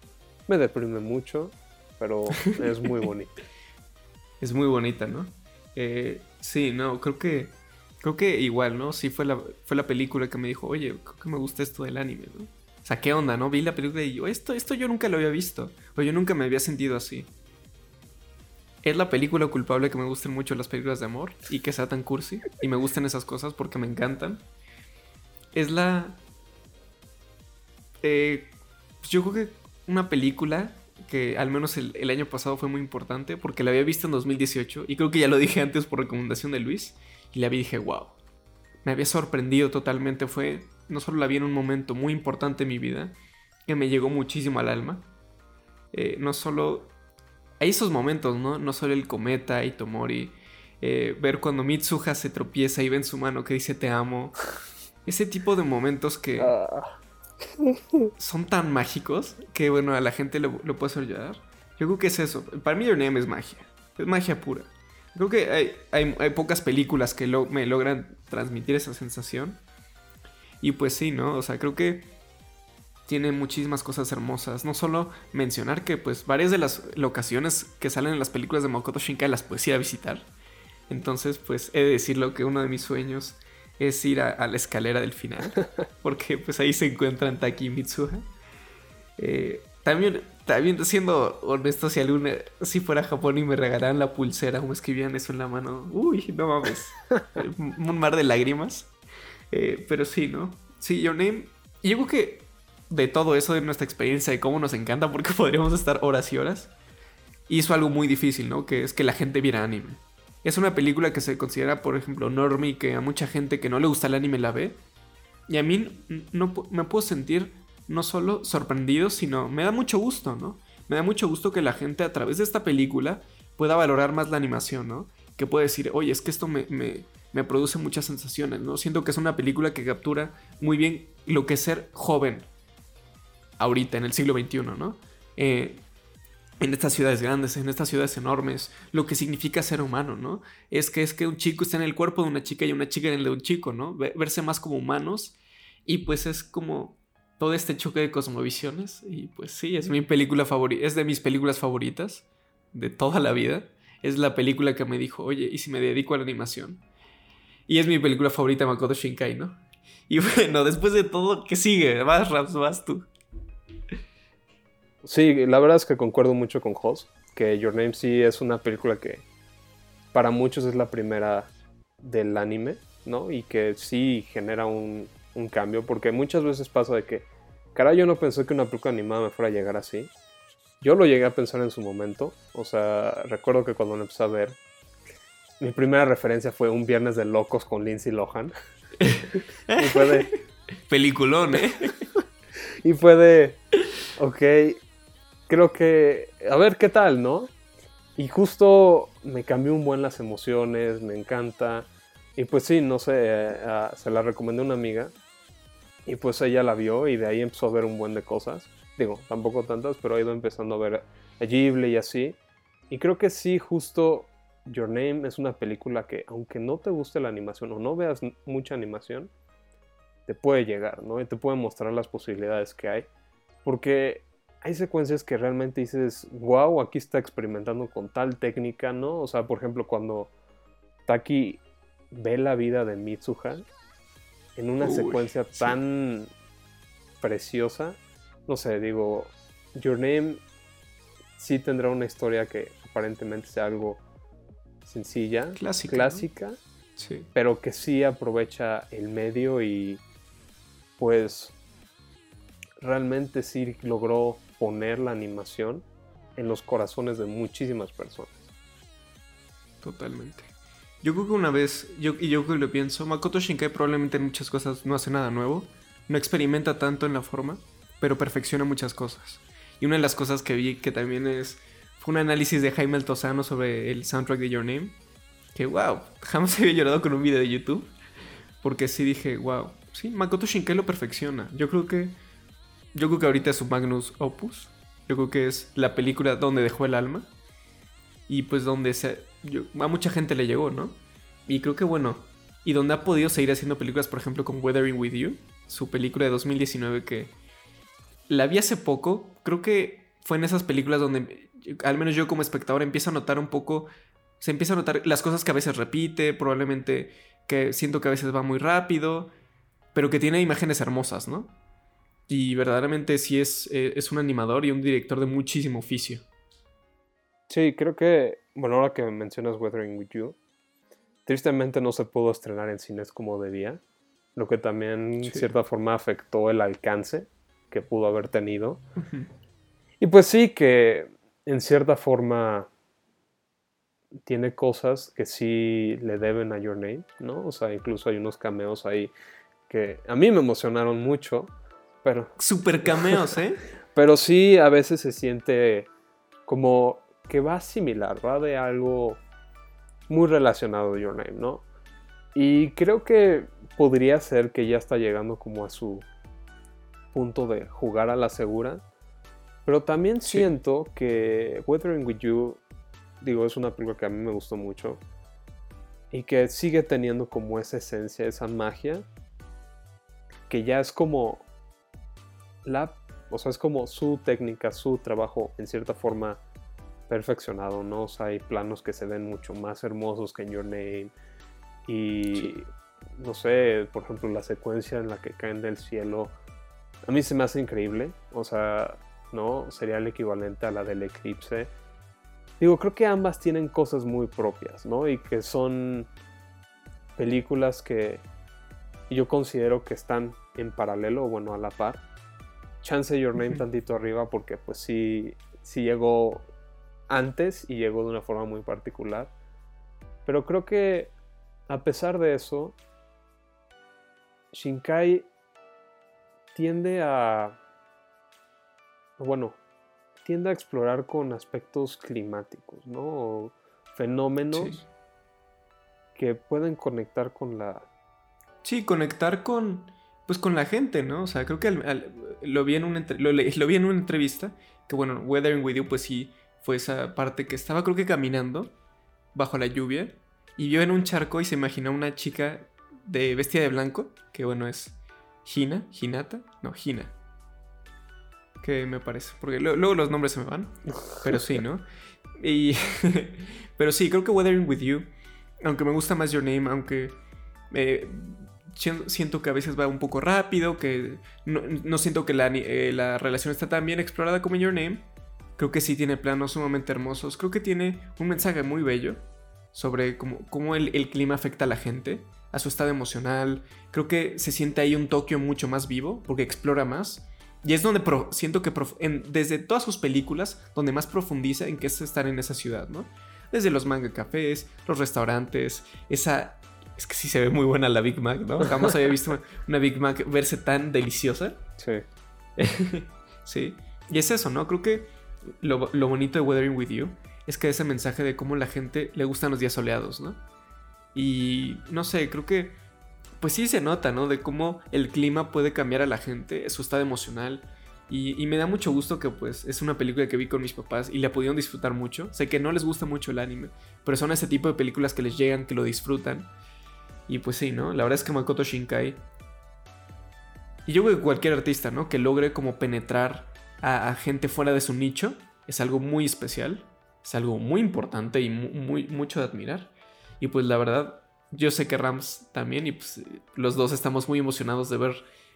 me deprime mucho, pero es muy bonita. es muy bonita, ¿no? Eh, sí, no, creo que Creo que igual, ¿no? Sí fue la, fue la película que me dijo, oye, creo que me gusta esto del anime, ¿no? O sea, ¿qué onda, no? Vi la película y yo, esto, esto yo nunca lo había visto. O yo nunca me había sentido así. Es la película culpable que me gusten mucho las películas de amor y que sea tan cursi. Y me gustan esas cosas porque me encantan. Es la... Eh, yo creo que una película que al menos el, el, año pasado fue muy importante porque la había visto en 2018 y creo que ya lo dije antes por recomendación de Luis y la vi y dije, wow. Me había sorprendido totalmente. Fue, no solo la vi en un momento muy importante en mi vida, que me llegó muchísimo al alma. Eh, no solo... Hay esos momentos, ¿no? No solo el cometa y Tomori. Eh, ver cuando Mitsuha se tropieza y ve en su mano que dice te amo. Ese tipo de momentos que ah. son tan mágicos que, bueno, a la gente lo, lo puede hacer llorar. Yo creo que es eso. Para mí, Your Name es magia. Es magia pura. Creo que hay, pocas películas que me logran transmitir esa sensación. Y pues sí, ¿no? O sea, creo que tiene muchísimas cosas hermosas. No solo mencionar que pues varias de las locaciones que salen en las películas de Makoto Shinkai las puedes ir a visitar. Entonces pues he de decirlo que uno de mis sueños es ir a, la escalera del final. Porque pues ahí se encuentran Taki y Mitsuha. Eh, también, también siendo honesto, si alguna, si fuera a Japón y me regalaran la pulsera o me escribían eso en la mano, uy, no mames, un mar de lágrimas. Eh, pero sí, ¿no? Sí, Your Name. Y yo creo que de todo eso, de nuestra experiencia, de cómo nos encanta, porque podríamos estar horas y horas, hizo algo muy difícil, ¿no? Que es que la gente viera anime. Es una película que se considera, por ejemplo, normie, que a mucha gente que no le gusta el anime la ve. Y a mí no me puedo sentir no solo sorprendido, sino me da mucho gusto, ¿no? Me da mucho gusto que la gente a través de esta película pueda valorar más la animación, ¿no? Que puede decir, oye, es que esto me, me, me produce muchas sensaciones, ¿no? Siento que es una película que captura muy bien lo que es ser joven, ahorita, en el siglo XXI, ¿no? Eh, en estas ciudades grandes, en estas ciudades enormes, lo que significa ser humano, ¿no? Es que es que un chico está en el cuerpo de una chica y una chica en el de un chico, ¿no? Verse más como humanos y pues es como todo este choque de cosmovisiones y pues sí, es mi película favorita, es de mis películas favoritas de toda la vida. Es la película que me dijo, oye, ¿y si me dedico a la animación? Y es mi película favorita, Makoto Shinkai, ¿no? Y bueno, después de todo, ¿qué sigue? Vas, Raps, vas tú. Sí, la verdad es que concuerdo mucho con Hoss, que Your Name sí es una película que para muchos es la primera del anime, ¿no? Y que sí genera un, cambio, porque muchas veces pasa de que, cara, yo no pensé que una película animada me fuera a llegar así. Yo lo llegué a pensar en su momento, o sea, recuerdo que cuando lo empecé a ver, mi primera referencia fue Un Viernes de Locos con Lindsay Lohan. y fue de... Peliculón, ¿eh? y fue de... Ok, creo que, a ver qué tal, ¿no? Y justo me cambió un buen las emociones, me encanta. Y pues sí, no sé, se la recomendé a una amiga. Y pues ella la vio y de ahí empezó a ver un buen de cosas. Digo, tampoco tantas, pero ha ido empezando a ver a Ghibli y así. Y creo que sí, justo Your Name es una película que, aunque no te guste la animación o no veas mucha animación, te puede llegar, ¿no? Y te puede mostrar las posibilidades que hay. Porque hay secuencias que realmente dices, wow, aquí está experimentando con tal técnica, ¿no? O sea, por ejemplo, cuando Taki ve la vida de Mitsuha en una secuencia tan preciosa, no sé, digo, Your Name sí tendrá una historia que aparentemente sea algo sencilla, clásica, clásica sí. pero que sí aprovecha el medio y pues realmente sí logró poner la animación en los corazones de muchísimas personas. Totalmente. Yo creo que una vez, yo, y yo creo que lo pienso, Makoto Shinkai probablemente en muchas cosas no hace nada nuevo, no experimenta tanto en la forma, pero perfecciona muchas cosas. Y una de las cosas que vi que también es, fue un análisis de Jaime Altozano sobre el soundtrack de Your Name, que wow, jamás había llorado con un video de YouTube, porque sí dije, wow, sí, Makoto Shinkai lo perfecciona. Yo creo que yo creo que ahorita es su Magnus Opus. Yo creo que es la película donde dejó el alma. Y pues donde se, a mucha gente le llegó, ¿no? Y creo que bueno. Y donde ha podido seguir haciendo películas, por ejemplo, con Weathering With You. Su película de 2019 que la vi hace poco. Creo que fue en esas películas donde, al menos yo como espectador, empiezo a notar un poco... Se empieza a notar las cosas que a veces repite, probablemente que siento que a veces va muy rápido, pero que tiene imágenes hermosas, ¿no? Y verdaderamente sí es, eh, es un animador y un director de muchísimo oficio. Sí, creo que, bueno, ahora que mencionas Weathering With You, tristemente no se pudo estrenar en cines como debía, lo que también en cierta forma afectó el alcance que pudo haber tenido. Y pues sí, que en cierta forma tiene cosas que sí le deben a Your Name, ¿no? O sea, incluso hay unos cameos ahí que a mí me emocionaron mucho. Pero. Super cameos, ¿eh? pero sí, a veces se siente como que va similar, va de algo muy relacionado a Your Name, ¿no? Y creo que podría ser que ya está llegando como a su punto de jugar a la segura. Pero también siento que Weathering With You, digo, es una película que a mí me gustó mucho. Y que sigue teniendo como esa esencia, esa magia. Que ya es como la O sea, es como su técnica, su trabajo en cierta forma perfeccionado, ¿no? O sea, hay planos que se ven mucho más hermosos que en Your Name. Y no sé, por ejemplo, la secuencia en la que caen del cielo, a mí se me hace increíble. O sea, ¿no? Sería el equivalente a la del eclipse. Digo, creo que ambas tienen cosas muy propias, ¿no? Y que son películas que yo considero que están en paralelo, bueno, a la par. Chance Your Name tantito arriba porque pues sí, sí llegó antes y llegó de una forma muy particular. Pero creo que a pesar de eso, Shinkai tiende a... Bueno, tiende a explorar con aspectos climáticos, ¿no? fenómenos que pueden conectar con la... Sí, conectar con pues con la gente, ¿no? O sea, creo que lo, vi en una, lo, lo, vi en una entrevista, que bueno, Weathering With You, pues sí, fue esa parte que estaba creo que caminando bajo la lluvia y vio en un charco y se imaginó una chica de vestida de blanco, que bueno, es Hina, Hinata, no, Hina. Que me parece, porque luego los nombres se me van, pero sí, ¿no? Y, pero sí, creo que Weathering With You, aunque me gusta más Your Name, aunque... Eh, siento que a veces va un poco rápido, que no, siento que eh, la, relación está tan bien explorada como en Your Name. Creo que sí tiene planos sumamente hermosos. Creo que tiene un mensaje muy bello sobre cómo, el, clima afecta a la gente, a su estado emocional. Creo que se siente ahí un Tokio mucho más vivo porque explora más. Y es donde siento que desde todas sus películas, donde más profundiza en qué es estar en esa ciudad, ¿no? Desde los manga cafés, los restaurantes, esa es que sí se ve muy buena la Big Mac, ¿no? Jamás había visto una Big Mac verse tan deliciosa. Sí. sí. Y es eso, ¿no? Creo que lo, bonito de Weathering With You es que ese mensaje de cómo la gente le gustan los días soleados, ¿no? Y no sé, creo que pues sí se nota, ¿no? De cómo el clima puede cambiar a la gente, su estado emocional. Y, y, me da mucho gusto que pues es una película que vi con mis papás y la pudieron disfrutar mucho. Sé que no les gusta mucho el anime, pero son ese tipo de películas que les llegan, que lo disfrutan. Y pues sí, ¿no? La verdad es que Makoto Shinkai. Y yo creo que cualquier artista, ¿no? Que logre como penetrar a, gente fuera de su nicho es algo muy especial. Es algo muy importante y muy, mucho de admirar. Y pues la verdad, yo sé que Rams también. Y pues los dos estamos muy emocionados de ver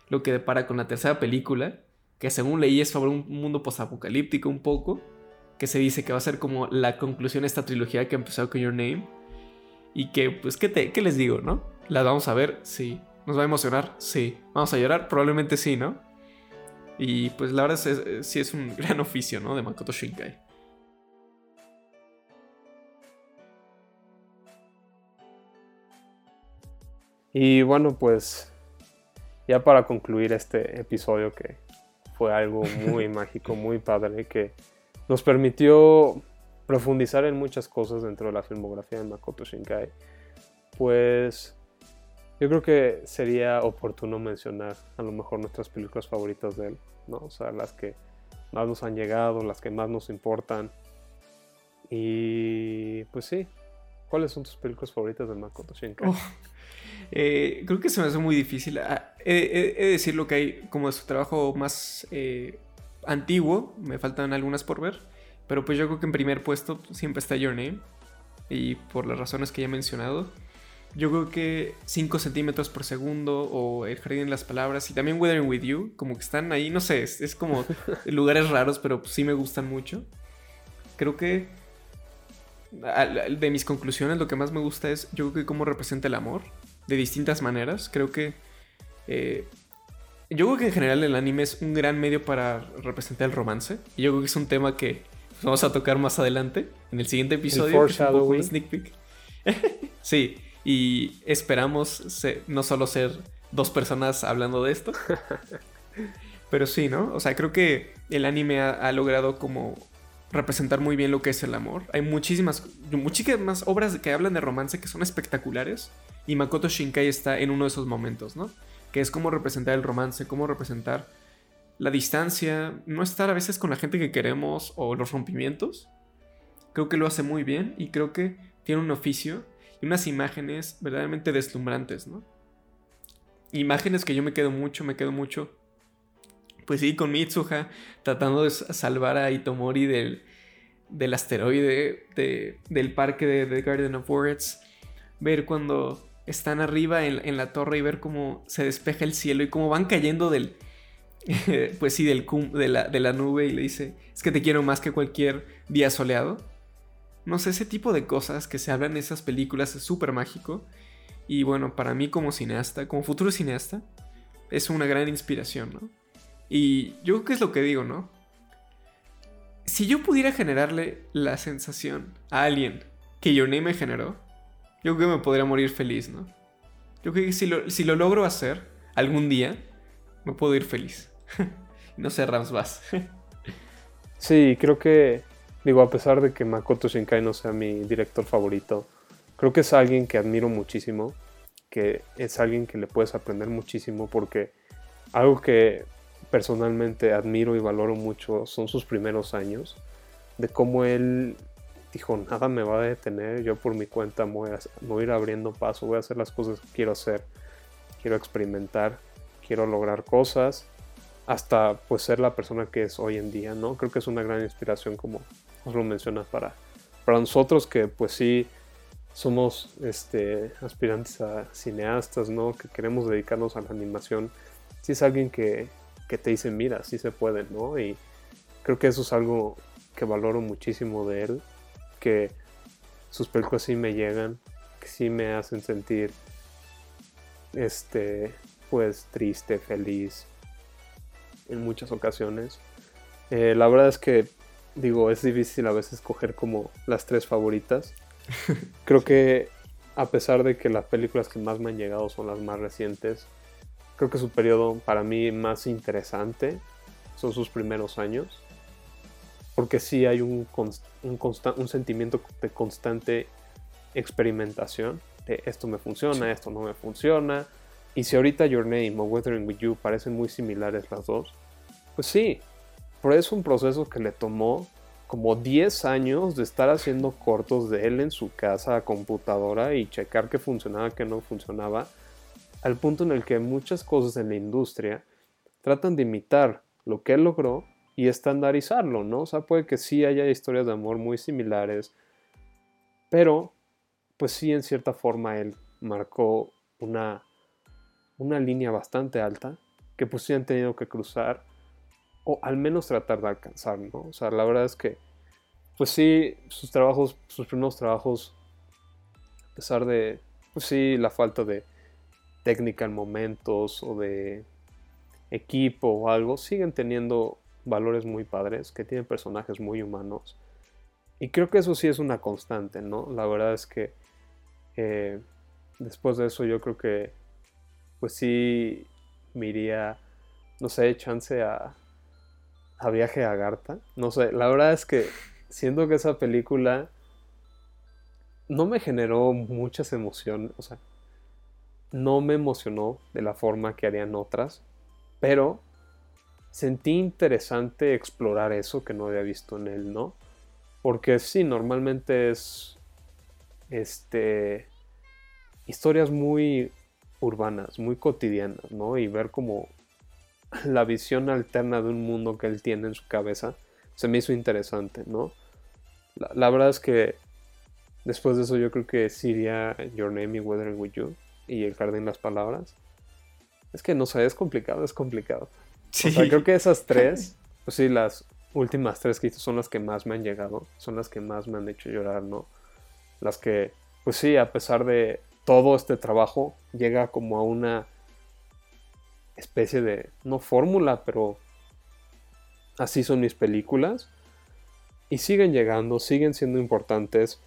lo que depara con la tercera película. Que según leí es sobre un mundo postapocalíptico un poco. Que se dice que va a ser como la conclusión de esta trilogía que empezó con Your Name. Y que, pues, ¿qué, te, les digo, no? ¿Las vamos a ver? Sí. ¿Nos va a emocionar? Sí. ¿Vamos a llorar? Probablemente sí, ¿no? Y pues la verdad es, sí es un gran oficio, ¿no? De Makoto Shinkai. Y bueno, pues ya para concluir este episodio que fue algo muy mágico, muy padre, que nos permitió profundizar en muchas cosas dentro de la filmografía de Makoto Shinkai, pues yo creo que sería oportuno mencionar a lo mejor nuestras películas favoritas de él, ¿no? O sea, las que más nos han llegado, las que más nos importan. Y pues sí, ¿cuáles son tus películas favoritas de Makoto Shinkai? Eh, creo que se me hace muy difícil. Ah, he, de decir lo que hay como su trabajo más eh, antiguo, me faltan algunas por ver. Pero pues yo creo que en primer puesto siempre está Your Name. Y por las razones que ya he mencionado. Yo creo que 5 centímetros por segundo o El Jardín de las Palabras y también Weathering With You, como que están ahí, no sé, es, como lugares raros, pero sí me gustan mucho. Creo que de mis conclusiones lo que más me gusta es, yo creo que cómo representa el amor de distintas maneras. Creo que... Eh, yo creo que en general el anime es un gran medio para representar el romance. Y yo creo que es un tema que vamos a tocar más adelante, en el siguiente episodio. El sneak peek. sí, y esperamos no solo ser dos personas hablando de esto, pero sí, ¿no? O sea, creo que el anime ha, logrado como representar muy bien lo que es el amor. Hay muchísimas, muchísimas obras que hablan de romance que son espectaculares y Makoto Shinkai está en uno de esos momentos, ¿no? Que es cómo representar el romance, cómo representar la distancia, no estar a veces con la gente que queremos o los rompimientos. Creo que lo hace muy bien y creo que tiene un oficio y unas imágenes verdaderamente deslumbrantes, ¿no? Imágenes que yo me quedo mucho, me quedo mucho Pues sí, con Mitsuha tratando de salvar a Itomori del, del asteroide del parque de The Garden of Words. Ver cuando están arriba en, la torre y ver cómo se despeja el cielo y cómo van cayendo del, pues sí, del de, la, de la nube y le dice, es que te quiero más que cualquier día soleado. No sé, ese tipo de cosas que se hablan en esas películas es súper mágico. Y bueno, para mí como cineasta, como futuro cineasta, es una gran inspiración, ¿no? Y yo creo que es lo que digo, ¿no? Si yo pudiera generarle la sensación a alguien que Your Name me generó, yo creo que me podría morir feliz, ¿no? Yo creo que si lo, si lo logro hacer algún día, me puedo ir feliz. no sé, Rams, vas. sí, creo que, digo, a pesar de que Makoto Shinkai no sea mi director favorito, creo que es alguien que admiro muchísimo, que es alguien que le puedes aprender muchísimo porque algo que personalmente admiro y valoro mucho son sus primeros años, de cómo él dijo, nada me va a detener, yo por mi cuenta voy a, voy a ir abriendo paso, voy a hacer las cosas que quiero hacer, quiero experimentar, quiero lograr cosas hasta pues ser la persona que es hoy en día, ¿no? Creo que es una gran inspiración como os lo mencionas para, para nosotros que pues sí somos este, aspirantes a cineastas, ¿no? Que queremos dedicarnos a la animación. Sí es alguien que, que te dice, mira, sí se puede, ¿no? Y creo que eso es algo que valoro muchísimo de él, que sus películas sí me llegan, que sí me hacen sentir, este, pues triste, feliz, en muchas ocasiones. Eh, la verdad es que, digo, es difícil a veces escoger como las tres favoritas. Creo que a pesar de que las películas que más me han llegado son las más recientes, creo que su periodo para mí más interesante son sus primeros años. Porque sí hay un, un, un sentimiento de constante experimentación. De esto me funciona, esto no me funciona. Y si ahorita Your Name o Weathering With You parecen muy similares las dos, pues sí, pero es un proceso que le tomó como 10 años de estar haciendo cortos de él en su casa a computadora y checar qué funcionaba, qué no funcionaba, al punto en el que muchas cosas en la industria tratan de imitar lo que él logró y estandarizarlo, ¿no? O sea, puede que sí haya historias de amor muy similares, pero pues sí en cierta forma él marcó una, una línea bastante alta que pues sí han tenido que cruzar o al menos tratar de alcanzar, ¿no? O sea, la verdad es que, pues sí, sus trabajos, sus primeros trabajos, a pesar de, pues sí, la falta de técnica en momentos o de equipo o algo, siguen teniendo valores muy padres, que tienen personajes muy humanos. Y creo que eso sí es una constante, ¿no? La verdad es que eh, después de eso yo creo que, pues sí, me iría, no sé, chance a, a Viaje a Garta. No sé, la verdad es que siento que esa película no me generó muchas emociones, o sea, no me emocionó de la forma que harían otras, pero sentí interesante explorar eso que no había visto en él, ¿no? Porque sí, normalmente es este historias muy urbanas, muy cotidianas, ¿no? Y ver como la visión alterna de un mundo que él tiene en su cabeza se me hizo interesante, ¿no? La, verdad es que después de eso yo creo que sería Your Name y Weathering With You y El Jardín las Palabras. Es que no sé, es complicado, es complicado. Sí. O sea, creo que esas tres, pues sí, las últimas tres que hice son las que más me han llegado, son las que más me han hecho llorar, ¿no? Las que, pues sí, a pesar de todo este trabajo, llega como a una especie de, no fórmula, pero así son mis películas. Y siguen llegando, siguen siendo importantes.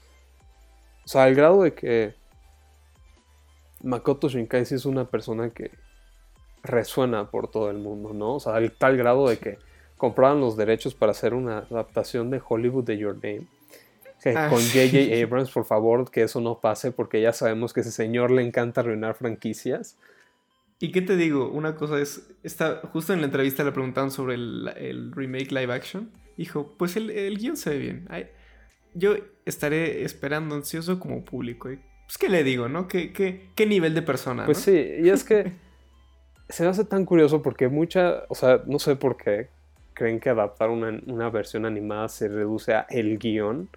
O sea, al grado de que Makoto Shinkai sí es una persona que resuena por todo el mundo, ¿no? O sea, al tal grado de que compraban los derechos para hacer una adaptación de Hollywood de Your Name. Ah, con J.J. Abrams, por favor, que eso no pase, porque ya sabemos que ese señor le encanta arruinar franquicias. ¿Y qué te digo? Una cosa es, está, justo en la entrevista le preguntaban sobre el, remake live action. Dijo, pues el, el guion se ve bien. yo estaré esperando ansioso como público. Pues, ¿qué le digo, no? ¿Qué, qué, qué nivel de persona? Pues sí, y es que se me hace tan curioso porque mucha, o sea, no sé por qué creen que adaptar una, una versión animada se reduce a el guion,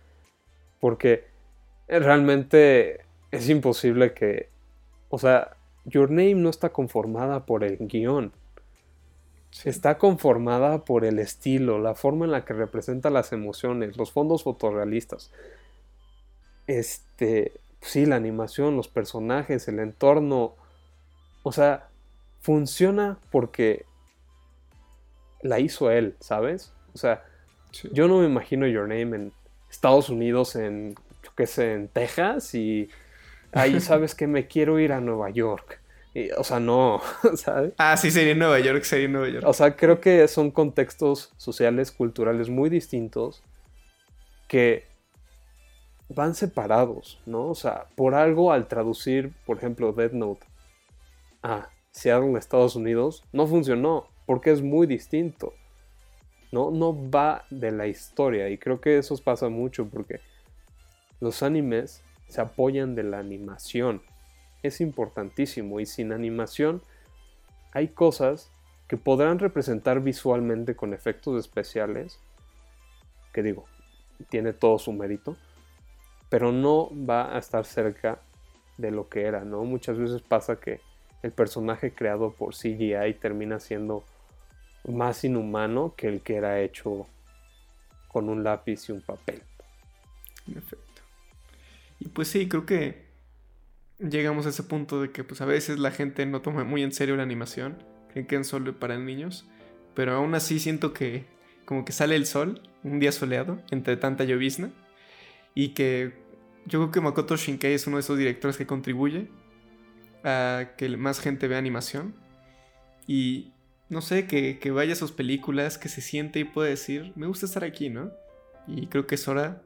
porque realmente es imposible que, o sea, Your Name no está conformada por el guion. Está conformada por el estilo, la forma en la que representa las emociones, los fondos fotorrealistas. Este, sí, la animación, los personajes, el entorno. O sea, funciona porque la hizo él, ¿sabes? O sea, yo no me imagino Your Name en Estados Unidos, en, yo qué sé, en Texas y ahí sabes que me quiero ir a Nueva York. o sea, no, ¿sabes? Ah, sí, sería en Nueva York, sería en Nueva York. O sea, creo que son contextos sociales, culturales muy distintos que van separados, ¿no? O sea, por algo al traducir, por ejemplo, Dead Note a Seattle, Estados Unidos, no funcionó, porque es muy distinto. No, no va de la historia, y creo que eso pasa mucho porque los animes se apoyan de la animación. Es importantísimo y sin animación hay cosas que podrán representar visualmente con efectos especiales, que digo, tiene todo su mérito, pero no va a estar cerca de lo que era, ¿no? Muchas veces pasa que el personaje creado por CGI termina siendo más inhumano que el que era hecho con un lápiz y un papel. En efecto. Y pues sí, creo que llegamos a ese punto de que pues a veces la gente no toma muy en serio la animación, creen que es solo para niños, pero aún así siento que como que sale el sol, un día soleado, entre tanta llovizna, y que yo creo que Makoto Shinkai es uno de esos directores que contribuye a que más gente vea animación. Y no sé, que, que vaya a sus películas, que se siente y pueda decir, me gusta estar aquí, ¿no? Y creo que es hora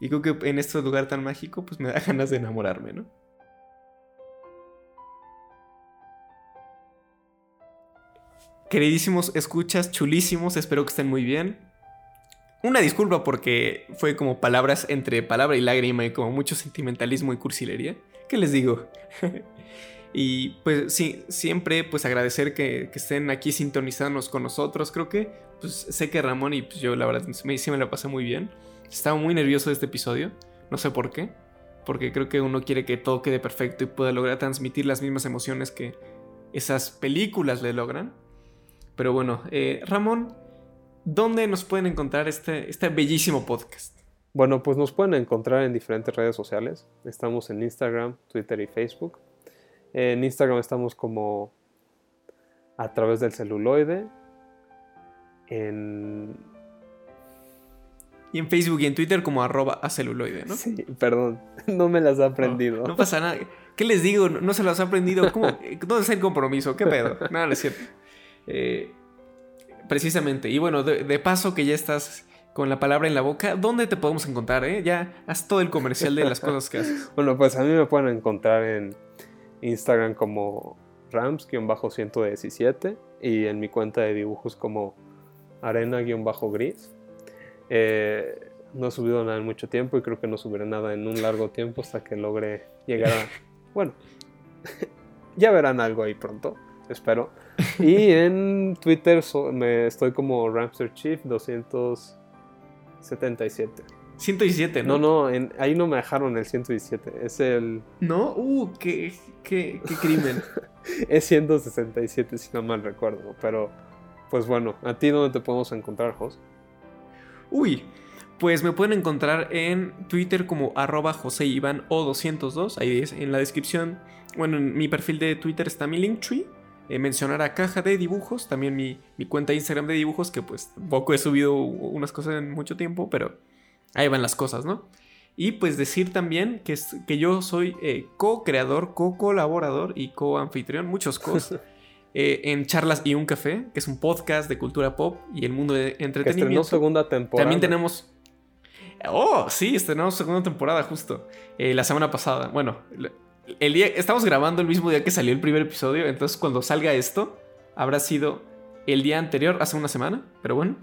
y creo que en este lugar tan mágico, pues me da ganas de enamorarme, ¿no? Queridísimos escuchas, chulísimos, espero que estén muy bien. Una disculpa porque fue como palabras entre palabra y lágrima y como mucho sentimentalismo y cursilería. ¿Qué les digo? y pues sí, siempre pues agradecer que, estén aquí sintonizándonos con nosotros. Creo que pues sé que Ramón y pues yo la verdad sí me la pasé muy bien. Estaba muy nervioso de este episodio, no sé por qué, porque creo que uno quiere que todo quede perfecto y pueda lograr transmitir las mismas emociones que esas películas le logran. Pero bueno, eh, Ramón, ¿dónde nos pueden encontrar este, este bellísimo podcast? Bueno, pues nos pueden encontrar en diferentes redes sociales. Estamos en Instagram, Twitter y Facebook. En Instagram estamos como a través del celuloide. En y en Facebook y en Twitter como arroba a celuloide, ¿no? Sí, perdón, no me las ha aprendido. No, pasa nada. ¿Qué les digo? No se las ha aprendido. ¿Cómo? ¿Dónde está el compromiso? ¿Qué pedo? Nada, no es cierto. Eh, precisamente. Y bueno, de, paso que ya estás con la palabra en la boca, ¿dónde te podemos encontrar? Eh? Ya haz todo el comercial de las cosas que haces. Bueno, pues a mí me pueden encontrar en Instagram como rams-117 y en mi cuenta de dibujos como arena-gris. Eh, no he subido nada en mucho tiempo y creo que no subiré nada en un largo tiempo hasta que logre llegar a... Bueno, ya verán algo ahí pronto, espero. Y en Twitter me estoy como Ramster Chief 277. 117, ¿no? No, no, ahí no me dejaron el 117. Es el. ¿No? Uh, qué, qué, qué crimen. es 167, si no mal recuerdo. Pero, pues bueno, ¿a ti dónde te podemos encontrar, Jos? Uy, pues me pueden encontrar en Twitter como arroba o 202 Ahí es, en la descripción, bueno, en mi perfil de Twitter está mi Linktree. Eh, mencionar a caja de dibujos, también mi, cuenta de Instagram de dibujos, que pues poco he subido unas cosas en mucho tiempo, pero ahí van las cosas, ¿no? Y pues decir también que, que yo soy eh, co-creador, co-colaborador y co-anfitrión, muchos cos Eh, en Charlas y un Café, que es un podcast de cultura pop y el mundo de entretenimiento. Que segunda temporada. También tenemos. Oh, sí, estrenamos segunda temporada justo. Eh, la semana pasada. Bueno, el día, estamos grabando el mismo día que salió el primer episodio, entonces cuando salga esto, habrá sido el día anterior, hace una semana, pero bueno.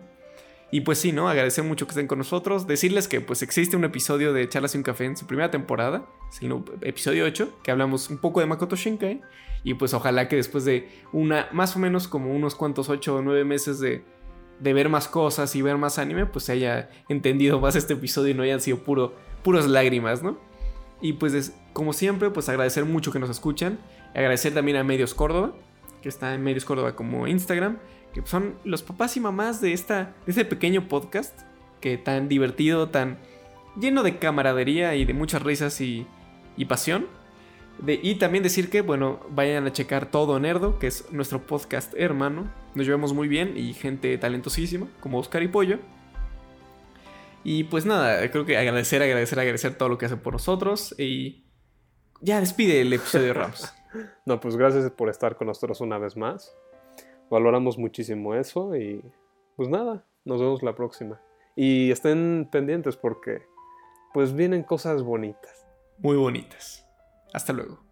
Y pues sí, ¿no? Agradecer mucho que estén con nosotros. Decirles que pues existe un episodio de Charlas y un Café en su primera temporada, episodio 8, que hablamos un poco de Makoto Shinkai. Y pues ojalá que después de una, más o menos como unos cuantos 8 o 9 meses de, de ver más cosas y ver más anime, pues se haya entendido más este episodio y no hayan sido puro, puros lágrimas, ¿no? Y pues como siempre, pues agradecer mucho que nos escuchan. Agradecer también a Medios Córdoba, que está en Medios Córdoba como Instagram, que son los papás y mamás de, esta, de este pequeño podcast, que tan divertido, tan lleno de camaradería y de muchas risas y, pasión. De, y también decir que, bueno, vayan a checar todo Nerdo, que es nuestro podcast hermano. Nos llevamos muy bien y gente talentosísima, como Oscar y Pollo. Y pues nada, creo que agradecer, agradecer, agradecer todo lo que hacen por nosotros. Y ya despide el episodio de Rams. no, pues gracias por estar con nosotros una vez más. Valoramos muchísimo eso y pues nada, nos vemos la próxima. Y estén pendientes porque pues vienen cosas bonitas. Muy bonitas. Hasta luego.